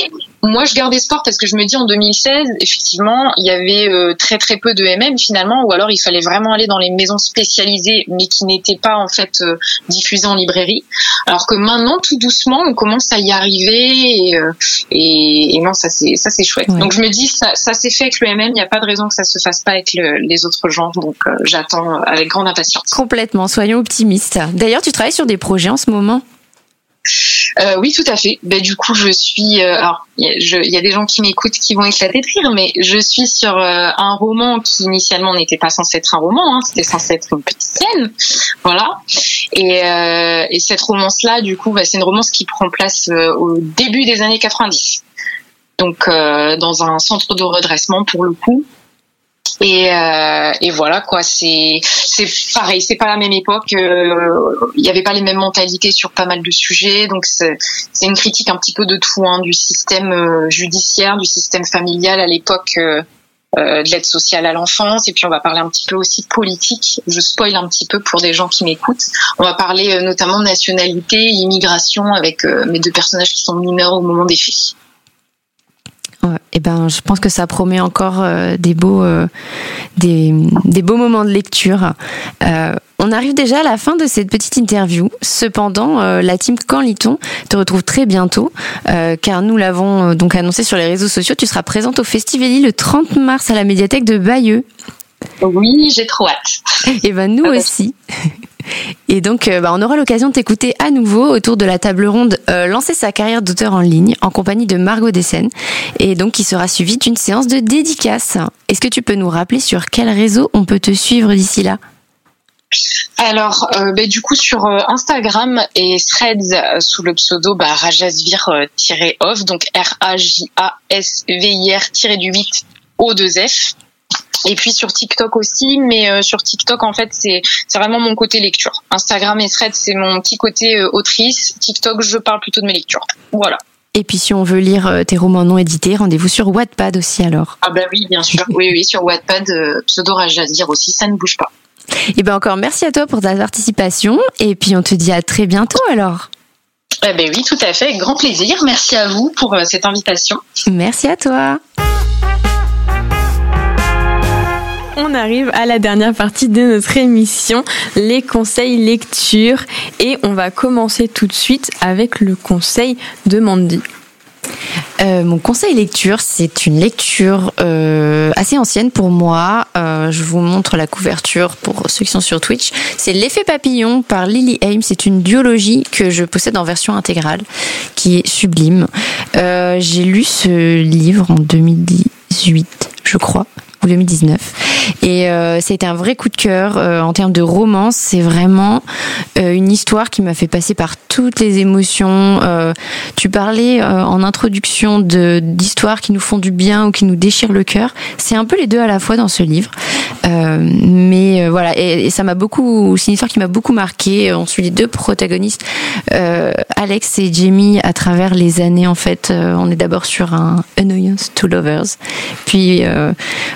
moi, je garde espoir parce que je me dis en 2016, effectivement, il y avait euh, très très peu de MM finalement, ou alors il fallait vraiment aller dans les maisons spécialisées, mais qui n'étaient pas en fait euh, diffusées en librairie. Alors que maintenant, tout doucement, on commence à y arriver, et, euh, et, et non, ça c'est ça c'est chouette. Ouais. Donc je me dis, ça, ça s'est fait avec le MM, il n'y a pas de raison que ça se fasse pas avec le- les autres genres, donc euh, j'attends avec grande impatience. Complètement. Soyons optimistes. D'ailleurs, tu travailles sur des projets en ce moment. Euh, oui, tout à fait. Ben, du coup, je suis. Euh, alors, il y, a des gens qui m'écoutent qui vont éclater de rire, mais je suis sur euh, un roman qui initialement n'était pas censé être un roman, hein, c'était censé être une petite scène, voilà. Et, et cette romance-là, du coup, ben, c'est une romance qui prend place au début des années 90. Donc, dans un centre de redressement pour le coup. Et, euh, et voilà quoi, c'est c'est pareil, c'est pas la même époque. Euh, il n'y avait pas les mêmes mentalités sur pas mal de sujets, donc c'est une critique un petit peu de tout, hein, du système euh, judiciaire, du système familial à l'époque. De l'aide sociale à l'enfance et puis on va parler un petit peu aussi politique. Je spoil un petit peu pour des gens qui m'écoutent. On va parler notamment de nationalité, immigration avec mes deux personnages qui sont mineurs au moment des faits et eh ben, je pense que ça promet encore euh, des beaux, euh, des, beaux moments de lecture. Euh, on arrive déjà à la fin de cette petite interview. Cependant, la team Quand lit-on te retrouve très bientôt, car nous l'avons donc annoncé sur les réseaux sociaux. Tu seras présente au Festivali le 30 mars à la médiathèque de Bayeux. Oui, j'ai trop hâte. Et eh ben nous aussi. Et donc, euh, bah, on aura l'occasion de t'écouter à nouveau autour de la table ronde euh, lancer sa carrière d'auteur en ligne en compagnie de Margot Dessen et donc qui sera suivie d'une séance de dédicace. Est-ce que tu peux nous rappeler sur quel réseau on peut te suivre d'ici là? Alors, euh, bah, du coup, sur Instagram et Threads sous le pseudo bah, rajasvir-off, donc R-A-J-A-S-V-I-R-du-8 O2F. Et puis sur TikTok aussi, mais euh, sur TikTok en fait c'est c'est vraiment mon côté lecture. Instagram et Threads c'est mon petit côté euh, autrice. TikTok je parle plutôt de mes lectures. Voilà. Et puis si on veut lire euh, tes romans non édités, rendez-vous sur Wattpad aussi alors. Ah bah oui bien sûr, oui oui sur Wattpad pseudo dire aussi ça ne bouge pas. Et ben encore merci à toi pour ta participation et puis on te dit à très bientôt alors. Eh ben oui tout à fait, grand plaisir. Merci à vous pour cette invitation. Merci à toi. On arrive à la dernière partie de notre émission, les conseils lecture. Et on va commencer tout de suite avec le conseil de Mandy. Euh, mon conseil lecture, c'est une lecture euh, assez ancienne pour moi. Euh, je vous montre la couverture pour ceux qui sont sur Twitch. C'est L'effet papillon par Lily Ames. C'est une duologie que je possède en version intégrale, qui est sublime. J'ai lu ce livre en 2018, je crois. 2019. Et euh, c'était un vrai coup de cœur euh, en termes de romance. C'est vraiment euh, une histoire qui m'a fait passer par toutes les émotions. Euh, tu parlais en introduction d'histoires qui nous font du bien ou qui nous déchirent le cœur. C'est un peu les deux à la fois dans ce livre. mais voilà, et, ça m'a beaucoup. C'est une histoire qui m'a beaucoup marqué. On suit les deux protagonistes, Alex et Jamie, à travers les années. En fait, on est d'abord sur un Annoyance to Lovers, puis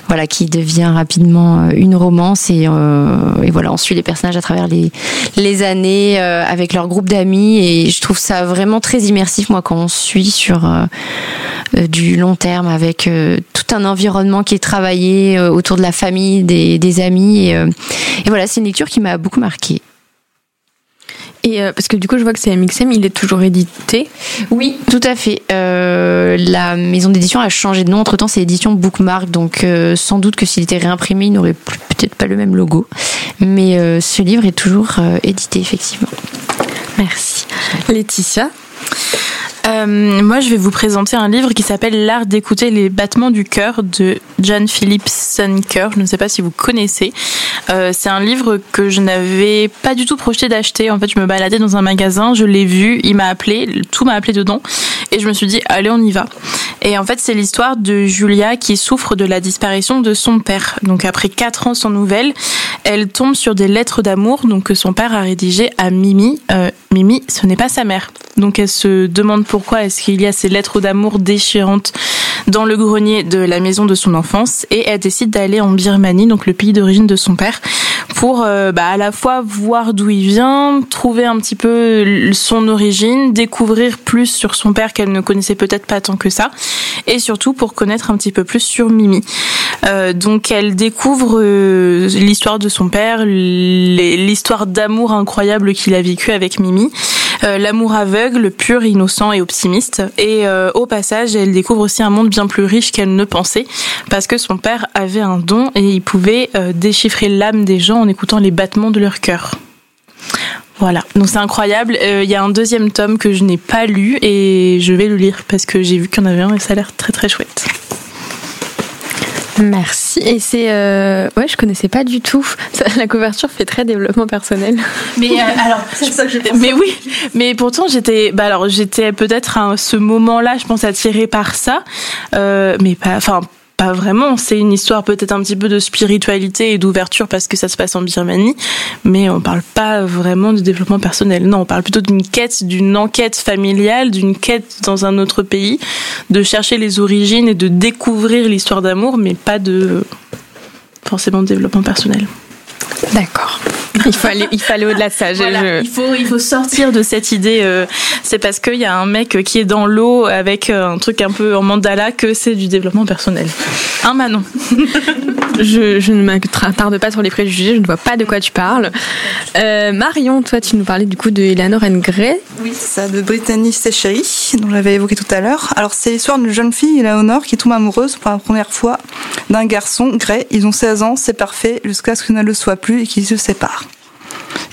voilà qui devient rapidement euh, une romance euh, et, voilà, on suit les personnages à travers les, années euh, avec leur groupe d'amis et je trouve ça vraiment très immersif moi quand on suit sur du long terme avec tout un environnement qui est travaillé autour de la famille, des, amis et, et voilà, c'est une lecture qui m'a beaucoup marqué. Et euh, parce que du coup, je vois que c'est MXM, il est toujours édité. Oui, tout à fait. Euh, la maison d'édition a changé de nom. Entre temps, c'est édition Bookmark, donc euh, sans doute que s'il était réimprimé, il n'aurait peut-être pas le même logo. Mais ce livre est toujours édité, effectivement. Merci. Laetitia? Euh, moi, je vais vous présenter un livre qui s'appelle L'art d'écouter les battements du cœur de John Philip Sunker. Je ne sais pas si vous connaissez. Euh, c'est un livre que je n'avais pas du tout projeté d'acheter. En fait, je me baladais dans un magasin, je l'ai vu, il m'a appelé, tout m'a appelé dedans, et je me suis dit, allez, on y va. Et en fait, c'est l'histoire de Julia qui souffre de la disparition de son père. Donc, après quatre ans sans nouvelles, elle tombe sur des lettres d'amour donc que son père a rédigées à Mimi. Euh, Mimi, ce n'est pas sa mère. Donc, elle se demande pourquoi est-ce qu'il y a ces lettres d'amour déchirantes dans le grenier de la maison de son enfance et elle décide d'aller en Birmanie, donc le pays d'origine de son père, pour euh, bah, à la fois voir d'où il vient, trouver un petit peu son origine, découvrir plus sur son père qu'elle ne connaissait peut-être pas tant que ça, et surtout pour connaître un petit peu plus sur Mimi. Euh, donc elle découvre euh, l'histoire de son père, l'histoire d'amour incroyable qu'il a vécu avec Mimi. Euh, l'amour aveugle, pur, innocent et optimiste. Et euh, au passage, elle découvre aussi un monde bien plus riche qu'elle ne pensait, parce que son père avait un don et il pouvait euh, déchiffrer l'âme des gens en écoutant les battements de leur cœur. Voilà, donc c'est incroyable. Il y a un deuxième tome que je n'ai pas lu et je vais le lire parce que j'ai vu qu'il y en avait un et ça a l'air très très chouette. Merci. Et c'est euh... ouais, je connaissais pas du tout. Ça, la couverture fait très développement personnel. Mais euh, alors, mais oui, mais pourtant j'étais, bah alors j'étais peut-être à ce moment-là, je pense attirée par ça, euh, mais pas, enfin pas vraiment. C'est une histoire peut-être un petit peu de spiritualité et d'ouverture parce que ça se passe en Birmanie, mais on parle pas vraiment de développement personnel. Non, on parle plutôt d'une quête, d'une enquête familiale, d'une quête dans un autre pays, de chercher les origines et de découvrir l'histoire d'amour, mais pas de forcément de développement personnel. D'accord. Il faut aller, il faut aller au-delà de ça. Voilà, je- il faut il faut sortir de cette idée. euh, c'est parce qu'il y a un mec qui est dans l'eau avec euh, un truc un peu en mandala que c'est du développement personnel. Un Manon. Je, je ne m'attarde pas sur les préjugés, je ne vois pas de quoi tu parles. Euh, Marion, toi, tu nous parlais du coup de Eleanor and Gray. Oui, c'est ça, de Brittany Sechery, dont j'avais évoqué tout à l'heure. Alors, c'est l'histoire d'une jeune fille, Eleanor, qui tombe amoureuse pour la première fois d'un garçon, Gray. Ils ont 16 ans, c'est parfait, jusqu'à ce que ne le soit plus et qu'ils se séparent.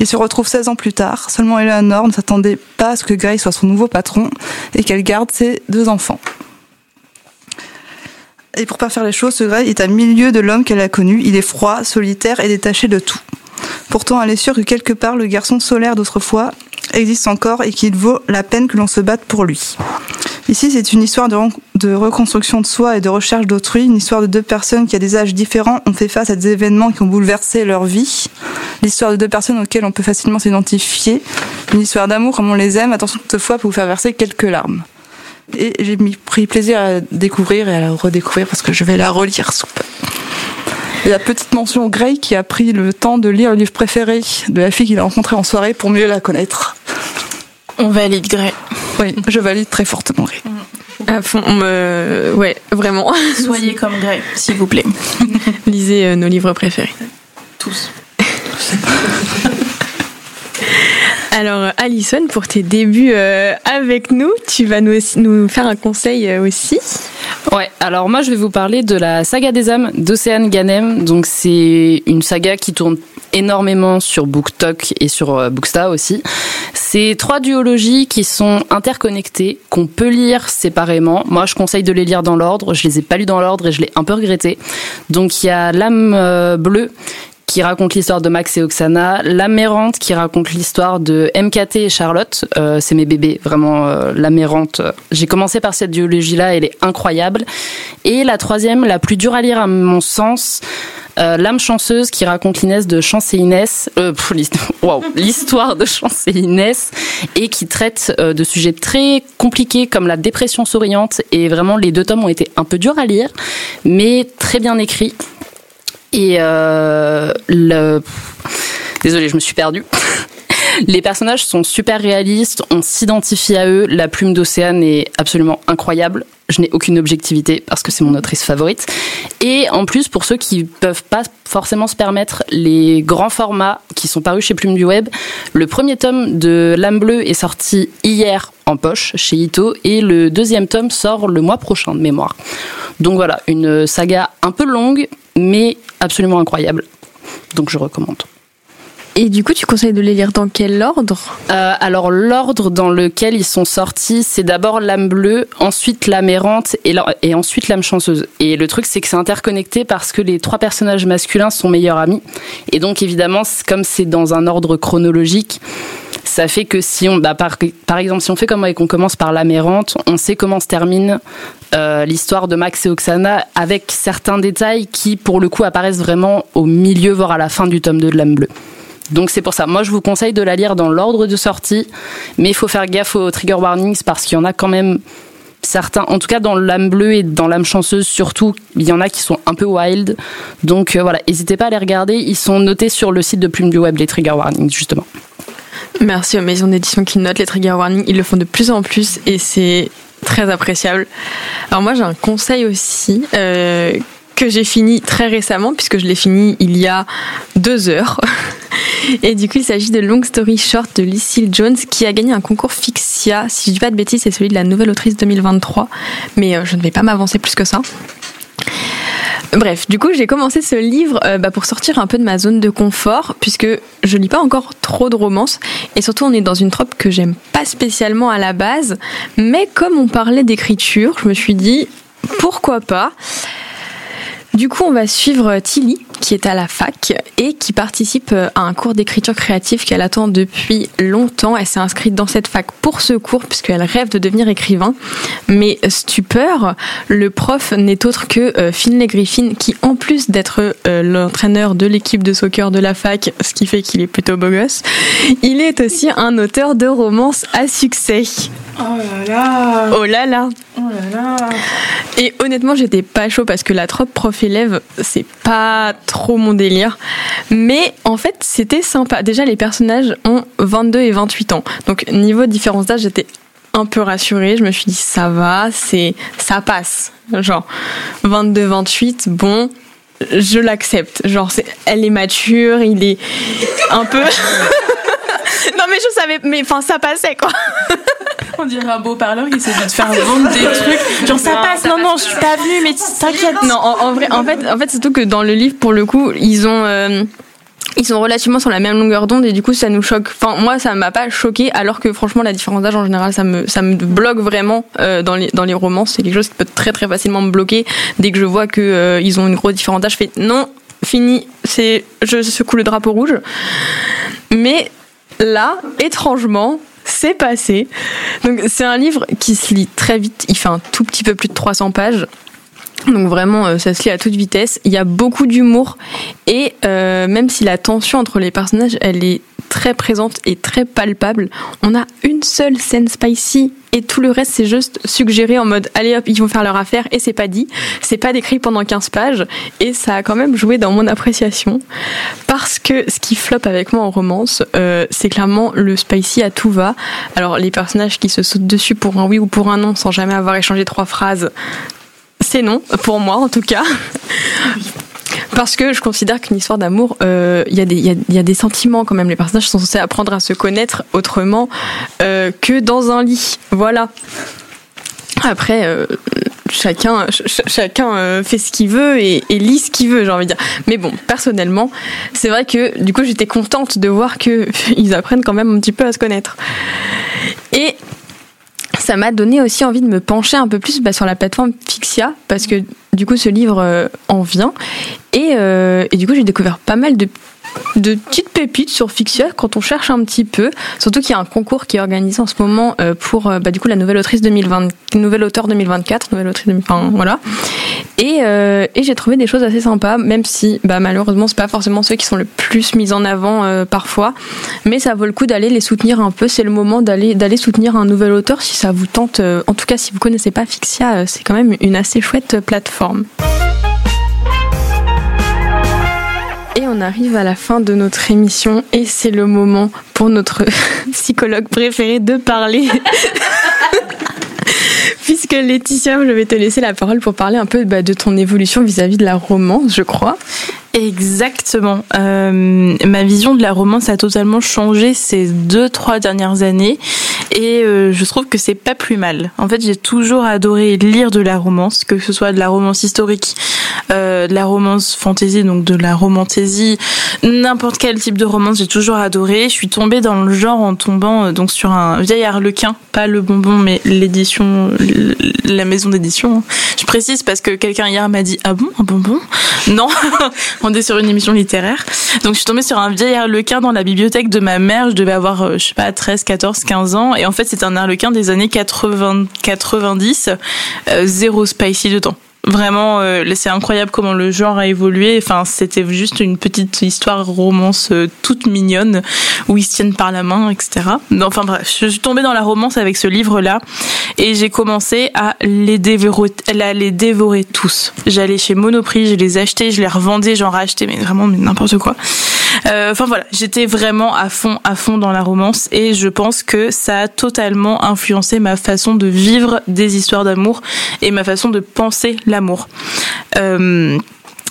Ils se retrouvent 16 ans plus tard. Seulement Eleanor ne s'attendait pas à ce que Gray soit son nouveau patron et qu'elle garde ses deux enfants. Et pour pas faire les choses, ce Gray est à milieu de l'homme qu'elle a connu. Il est froid, solitaire et détaché de tout. Pourtant, elle est sûre que quelque part, le garçon solaire d'autrefois existe encore et qu'il vaut la peine que l'on se batte pour lui. Ici, c'est une histoire de, reconstruction de soi et de recherche d'autrui, une histoire de deux personnes qui, à des âges différents, ont fait face à des événements qui ont bouleversé leur vie. L'histoire de deux personnes auxquelles on peut facilement s'identifier. Une histoire d'amour comme on les aime, attention toutefois, peut vous faire verser quelques larmes. Et j'ai pris plaisir à la découvrir et à la redécouvrir parce que je vais la relire sous peu. Et la petite mention Grey qui a pris le temps de lire le livre préféré de la fille qu'il a rencontrée en soirée pour mieux la connaître. On valide Grey. Oui, je valide très fortement Grey. À fond, on me- ouais, vraiment. Soyez comme Grey, s'il vous plaît. Lisez euh, nos livres préférés. Tous. Alors, Alison, pour tes débuts euh, avec nous, tu vas nous, aussi- nous faire un conseil euh, aussi. Ouais, alors moi je vais vous parler de la saga des âmes d'Océane Ganem. Donc c'est une saga qui tourne énormément sur BookTok et sur euh, Booksta aussi. C'est trois duologies qui sont interconnectées, qu'on peut lire séparément. Moi je conseille de les lire dans l'ordre. Je les ai pas lus dans l'ordre et je l'ai un peu regretté. Donc il y a l'âme euh, bleue qui raconte l'histoire de Max et Oksana, L'âme errante qui raconte l'histoire de MKT et Charlotte. Euh, c'est mes bébés, vraiment euh, euh, J'ai commencé par cette duologie-là, elle est incroyable. Et la troisième, la plus dure à lire à mon sens, euh, L'âme chanceuse qui raconte l'Inès de Chance et Inès, l'histoire de Chance et Inès et qui traite euh, de sujets très compliqués comme la dépression souriante et vraiment les deux tomes ont été un peu durs à lire mais très bien écrits. Et euh, le... Désolée, je me suis perdue. Les personnages sont super réalistes, on s'identifie à eux, la plume d'Océane est absolument incroyable. Je n'ai aucune objectivité parce que c'est mon autrice favorite. Et en plus, pour ceux qui peuvent pas forcément se permettre les grands formats qui sont parus chez Plume du Web, le premier tome de L'âme bleue est sorti hier en poche chez Ito et le deuxième tome sort le mois prochain de mémoire. Donc voilà, une saga un peu longue mais absolument incroyable. Donc je recommande. Et du coup, tu conseilles de les lire dans quel ordre Euh, alors l'ordre dans lequel ils sont sortis, c'est d'abord l'âme bleue, ensuite l'âme errante et, ensuite l'âme chanceuse. Et le truc c'est que c'est interconnecté parce que les trois personnages masculins sont meilleurs amis. Et donc évidemment, comme c'est dans un ordre chronologique, ça fait que si on, bah, par, exemple, si on fait comme et qu'on commence par l'âme errante, on sait comment se termine euh, l'histoire de Max et Oksana avec certains détails qui, pour le coup, apparaissent vraiment au milieu, voire à la fin du tome 2 de l'âme bleue. Donc c'est pour ça. Moi, je vous conseille de la lire dans l'ordre de sortie, mais il faut faire gaffe aux trigger warnings parce qu'il y en a quand même certains, en tout cas dans l'âme bleue et dans l'âme chanceuse surtout, il y en a qui sont un peu wild. Donc euh, voilà, n'hésitez pas à les regarder. Ils sont notés sur le site de Plume du Web, les trigger warnings, justement. Merci aux maisons d'édition qui notent les trigger warnings. Ils le font de plus en plus et c'est très appréciable. Alors moi, j'ai un conseil aussi euh, que j'ai fini très récemment puisque je l'ai fini il y a deux heures. Et du coup, il s'agit de Long Story Short de Lucille Jones qui a gagné un concours Fixia. Si je dis pas de bêtises, c'est celui de la nouvelle autrice 2023. Mais euh, je ne vais pas m'avancer plus que ça. Bref, du coup, j'ai commencé ce livre euh, bah, pour sortir un peu de ma zone de confort, puisque je lis pas encore trop de romances, et surtout on est dans une trope que j'aime pas spécialement à la base, mais comme on parlait d'écriture, je me suis dit pourquoi pas? Du coup, on va suivre Tilly, qui est à la fac et qui participe à un cours d'écriture créative qu'elle attend depuis longtemps. Elle s'est inscrite dans cette fac pour ce cours puisqu'elle rêve de devenir écrivain. Mais stupeur, le prof n'est autre que euh, Finlay Griffin qui, en plus d'être euh, l'entraîneur de l'équipe de soccer de la fac, ce qui fait qu'il est plutôt beau gosse, il est aussi un auteur de romances à succès. Oh là là Oh là là Oh là là Et honnêtement, j'étais pas chaud parce que la trope prof-élève, c'est pas trop mon délire. Mais en fait, c'était sympa. Déjà, les personnages ont 22 et 28 ans. Donc, niveau différence d'âge, j'étais un peu rassurée. Je me suis dit, ça va, c'est, ça passe. Genre, 22, 28, bon, je l'accepte. Genre, elle est mature, il est un peu. non, mais je savais, mais enfin, ça passait quoi. On dirait un beau parleur qui essaie de te faire vendre des trucs. Genre ça passe, non, non, je suis pas venue, mais t'inquiète. Non, en, en vrai, en fait, en fait, surtout que dans le livre, pour le coup, ils ont. euh, ils sont relativement sur la même longueur d'onde et du coup ça nous choque. Enfin moi ça m'a pas choqué alors que franchement la différence d'âge en général ça me ça me bloque vraiment euh, dans les dans les romans c'est quelque chose qui peut très très facilement me bloquer dès que je vois que euh, ils ont une grosse différence d'âge je fais non fini c'est je secoue le drapeau rouge mais là étrangement c'est passé. Donc c'est un livre qui se lit très vite. Il fait un tout petit peu plus de 300 pages. Donc vraiment, euh, ça se lit à toute vitesse. Il y a beaucoup d'humour. Et euh, même si la tension entre les personnages, elle est très présente et très palpable, on a une seule scène spicy et tout le reste c'est juste suggéré en mode allez hop, ils vont faire leur affaire et c'est pas dit. C'est pas décrit pendant 15 pages et ça a quand même joué dans mon appréciation parce que ce qui floppe avec moi en romance, euh, c'est clairement le spicy à tout va. Alors les personnages qui se sautent dessus pour un oui ou pour un non sans jamais avoir échangé trois phrases, c'est non, pour moi en tout cas. Parce que je considère qu'une histoire d'amour, euh, il y, a des- il y a- des sentiments quand même. Les personnages sont censés apprendre à se connaître autrement euh, que dans un lit. Voilà. Après, euh, chacun, ch- ch- chacun euh, fait ce qu'il veut et, et lit ce qu'il veut, j'ai envie de dire. Mais bon, personnellement, c'est vrai que du coup, j'étais contente de voir que ils apprennent quand même un petit peu à se connaître. Et ça m'a donné aussi envie de me pencher un peu plus bah, sur la plateforme Fixia parce que du coup ce livre euh, en vient. Et, euh, et du coup j'ai découvert pas mal de de petites pépites sur Fixia quand on cherche un petit peu surtout qu'il y a un concours qui est organisé en ce moment euh, pour euh, bah, du coup la nouvelle autrice 2020 nouvelle auteur 2024 nouvelle autrice 2000 enfin voilà et, euh, et j'ai trouvé des choses assez sympas même si bah, malheureusement c'est pas forcément ceux qui sont le plus mis en avant parfois mais ça vaut le coup d'aller les soutenir un peu. C'est le moment d'aller d'aller soutenir un nouvel auteur si ça vous tente. En tout cas, si vous connaissez pas Fixia, c'est quand même une assez chouette plateforme. Et on arrive à la fin de notre émission et c'est le moment pour notre psychologue préféré de parler. Puisque Laetitia, je vais te laisser la parole pour parler un peu bah, de ton évolution vis-à-vis de la romance, je crois. Exactement. Euh, ma vision de la romance a totalement changé ces deux, trois dernières années. Et euh, je trouve que c'est pas plus mal. En fait, j'ai toujours adoré lire de la romance, que ce soit de la romance historique, euh, de la romance fantasy, donc de la romantaisie, n'importe quel type de romance, j'ai toujours adoré. Je suis tombée dans le genre en tombant donc sur un vieil harlequin, pas le bonbon, mais l'édition, la maison d'édition. Je précise parce que quelqu'un hier m'a dit ah bon un bonbon? Non, on est sur une émission littéraire. Donc je suis tombée sur un vieil harlequin dans la bibliothèque de ma mère. Je devais avoir euh, je sais pas 13, 14, 15 ans et en fait c'est un harlequin des années 80, 90, euh, zéro spicy dedans. Vraiment, euh, c'est incroyable comment le genre a évolué. Enfin, c'était juste une petite histoire romance euh, toute mignonne où ils se tiennent par la main, etc. Enfin bref, je suis tombée dans la romance avec ce livre-là et j'ai commencé à les dévorer, à les dévorer tous. J'allais chez Monoprix, je les achetais, je les revendais, j'en rachetais, mais vraiment mais n'importe quoi. Euh, Enfin voilà, j'étais vraiment à fond, à fond dans la romance et je pense que ça a totalement influencé ma façon de vivre des histoires d'amour et ma façon de penser l'amour. Euh,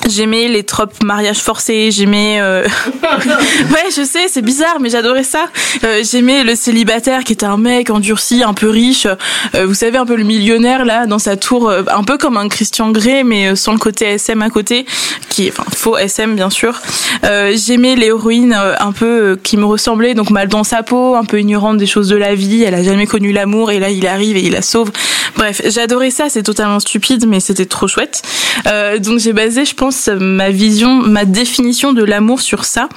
J'aimais les tropes mariage forcé, j'aimais... Euh... ouais, je sais, c'est bizarre, mais j'adorais ça. Euh, j'aimais le célibataire qui était un mec endurci, un peu riche. Euh, vous savez, un peu le millionnaire, là, dans sa tour, euh, un peu comme un Christian Grey, mais euh, sans le côté SM à côté, qui est enfin, faux SM, bien sûr. j'aimais l'héroïne un peu qui me ressemblait, donc mal dans sa peau, un peu ignorante des choses de la vie. Elle a jamais connu l'amour, et là, il arrive et il la sauve. Bref, j'adorais ça, c'est totalement stupide, mais c'était trop chouette. donc j'ai basé, je pense, ma vision, ma définition de l'amour sur ça.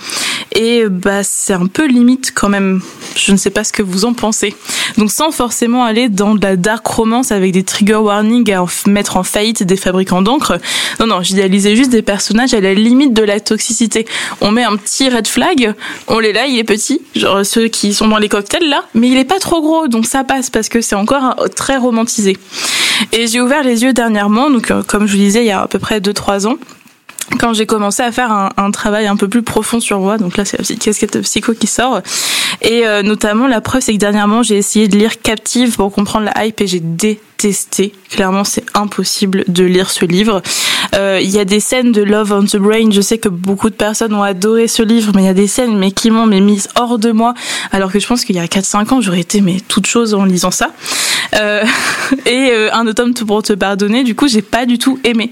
Et bah, c'est un peu limite quand même. Je ne sais pas ce que vous en pensez. Donc, sans forcément aller dans de la dark romance avec des trigger warnings à mettre en faillite des fabricants d'encre. Non, non, j'idéalisais juste des personnages à la limite de la toxicité. On met un petit red flag, on l'est là, il est petit, genre ceux qui sont dans les cocktails là, mais il est pas trop gros, donc ça passe parce que c'est encore très romantisé. Et j'ai ouvert les yeux dernièrement, donc euh, comme je vous disais, il y a à peu près 2-3 ans quand j'ai commencé à faire un, travail un peu plus profond sur moi, donc là c'est la petite casquette psycho qui sort, et euh, notamment la preuve c'est que dernièrement j'ai essayé de lire Captive pour comprendre la hype et j'ai détesté. Clairement c'est impossible de lire ce livre. Euh, il y a des scènes de Love on the Brain, je sais que beaucoup de personnes ont adoré ce livre, mais il y a des scènes mais qui m'ont mise hors de moi, alors que je pense qu'il y a 4-5 ans j'aurais été mais toute chose en lisant ça. Euh, et un automne tout pour te pardonner, du coup j'ai pas du tout aimé.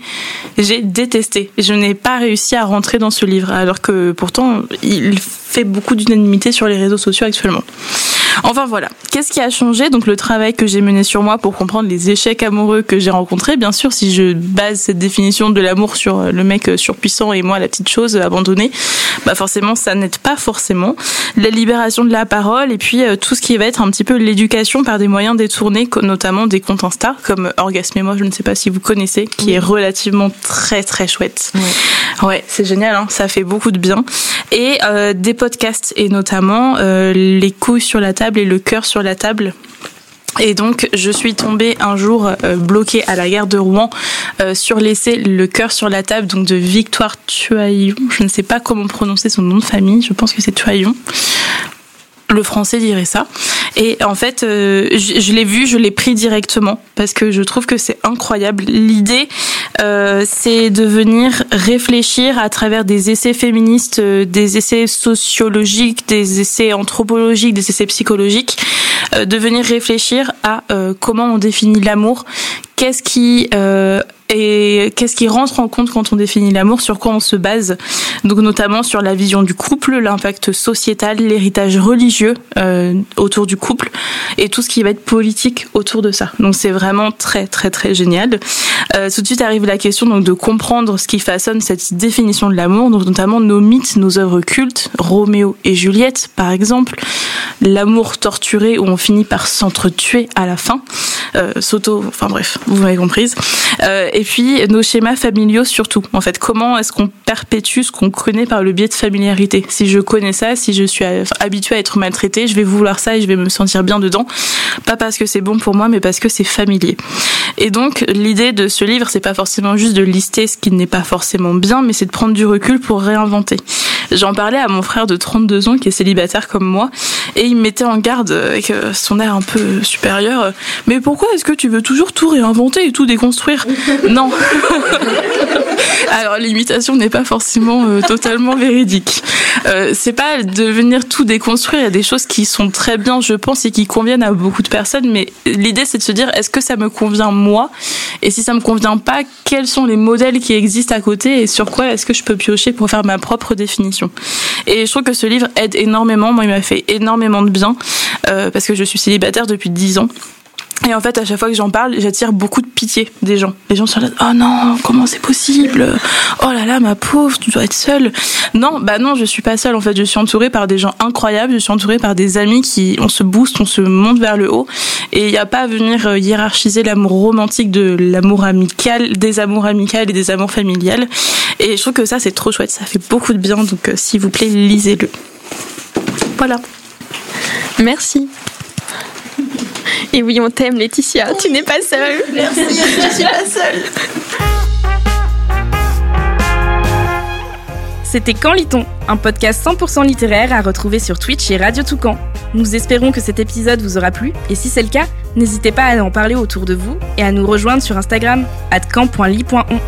J'ai détesté. Je n'ai pas réussi à rentrer dans ce livre, alors que pourtant il fait beaucoup d'unanimité sur les réseaux sociaux actuellement. Enfin voilà, qu'est-ce qui a changé? Donc le travail que j'ai mené sur moi pour comprendre les échecs amoureux que j'ai rencontrés. Bien sûr, si je base cette définition de l'amour sur le mec surpuissant et moi la petite chose abandonnée, bah forcément ça n'aide pas forcément. La libération de la parole et puis euh, tout ce qui va être un petit peu l'éducation par des moyens détournés, notamment des comptes Insta comme Orgasme et moi, je ne sais pas si vous connaissez, qui est relativement très très chouette. Ouais, c'est génial, hein ça fait beaucoup de bien. Et euh, des podcasts et notamment euh, les couilles sur la table et le cœur sur la table. Et donc, je suis tombée un jour euh, bloquée à la gare de Rouen sur l'essai Le cœur sur la table, donc de Victoire Tuaillon. Je ne sais pas comment prononcer son nom de famille. Je pense que c'est Tuaillon. Le français dirait ça. Et en fait, euh, je, l'ai vu, je l'ai pris directement parce que je trouve que c'est incroyable. L'idée, euh, c'est de venir réfléchir à travers des essais féministes, euh, des essais sociologiques, des essais anthropologiques, des essais psychologiques, de venir réfléchir à comment on définit l'amour, qu'est-ce qui et qu'est-ce qui rentre en compte quand on définit l'amour, sur quoi on se base, donc notamment sur la vision du couple, l'impact sociétal, l'héritage religieux euh, autour du couple et tout ce qui va être politique autour de ça. Donc c'est vraiment très très très génial. Euh, tout de suite arrive la question donc de comprendre ce qui façonne cette définition de l'amour, donc notamment nos mythes, nos œuvres cultes, Roméo et Juliette par exemple, l'amour torturé où on finit par s'entretuer à la fin, euh, enfin bref, vous m'avez comprise. Euh, et puis nos schémas familiaux surtout. En fait, comment est-ce qu'on perpétue ce qu'on connaît par le biais de familiarité? Si je connais ça, si je suis habituée à être maltraitée, je vais vouloir ça et je vais me sentir bien dedans. Pas parce que c'est bon pour moi, mais parce que c'est familier. Et donc l'idée de ce livre, c'est pas forcément juste de lister ce qui n'est pas forcément bien, mais c'est de prendre du recul pour réinventer. J'en parlais à mon frère de 32 ans qui est célibataire comme moi et il me mettait en garde avec euh, son air un peu supérieur. Mais pourquoi est-ce que tu veux toujours tout réinventer et tout déconstruire? Non. Alors l'imitation n'est pas forcément euh, totalement véridique. Euh, c'est pas de venir tout déconstruire. Il y a des choses qui sont très bien, je pense, et qui conviennent à beaucoup de personnes. Mais l'idée, c'est de se dire est-ce que ça me convient moi? Et si ça me convient pas, quels sont les modèles qui existent à côté et sur quoi est-ce que je peux piocher pour faire ma propre définition? Et je trouve que ce livre aide énormément. Moi, il m'a fait énormément de bien euh, parce que je suis célibataire depuis 10 ans. Et en fait, à chaque fois que j'en parle, j'attire beaucoup de pitié des gens. Les gens sont là, oh non, comment c'est possible? Oh là là, ma pauvre, tu dois être seule. Non, bah non, je suis pas seule. En fait, je suis entourée par des gens incroyables. Je suis entourée par des amis qui, on se booste, on se monte vers le haut. Et il n'y a pas à venir euh, hiérarchiser l'amour romantique de l'amour amical, des amours amicales et des amours familiales. Et je trouve que ça, c'est trop chouette. Ça fait beaucoup de bien. Donc, euh, s'il vous plaît, lisez-le. Voilà. Merci. Et oui, on t'aime, Laetitia. Tu n'es pas seule. Merci, je suis pas seule. C'était Quand lit-on Un podcast 100% littéraire à retrouver sur Twitch et Radio Toucan. Nous espérons que cet épisode vous aura plu et si c'est le cas, n'hésitez pas à en parler autour de vous et à nous rejoindre sur Instagram at camp.ly.on.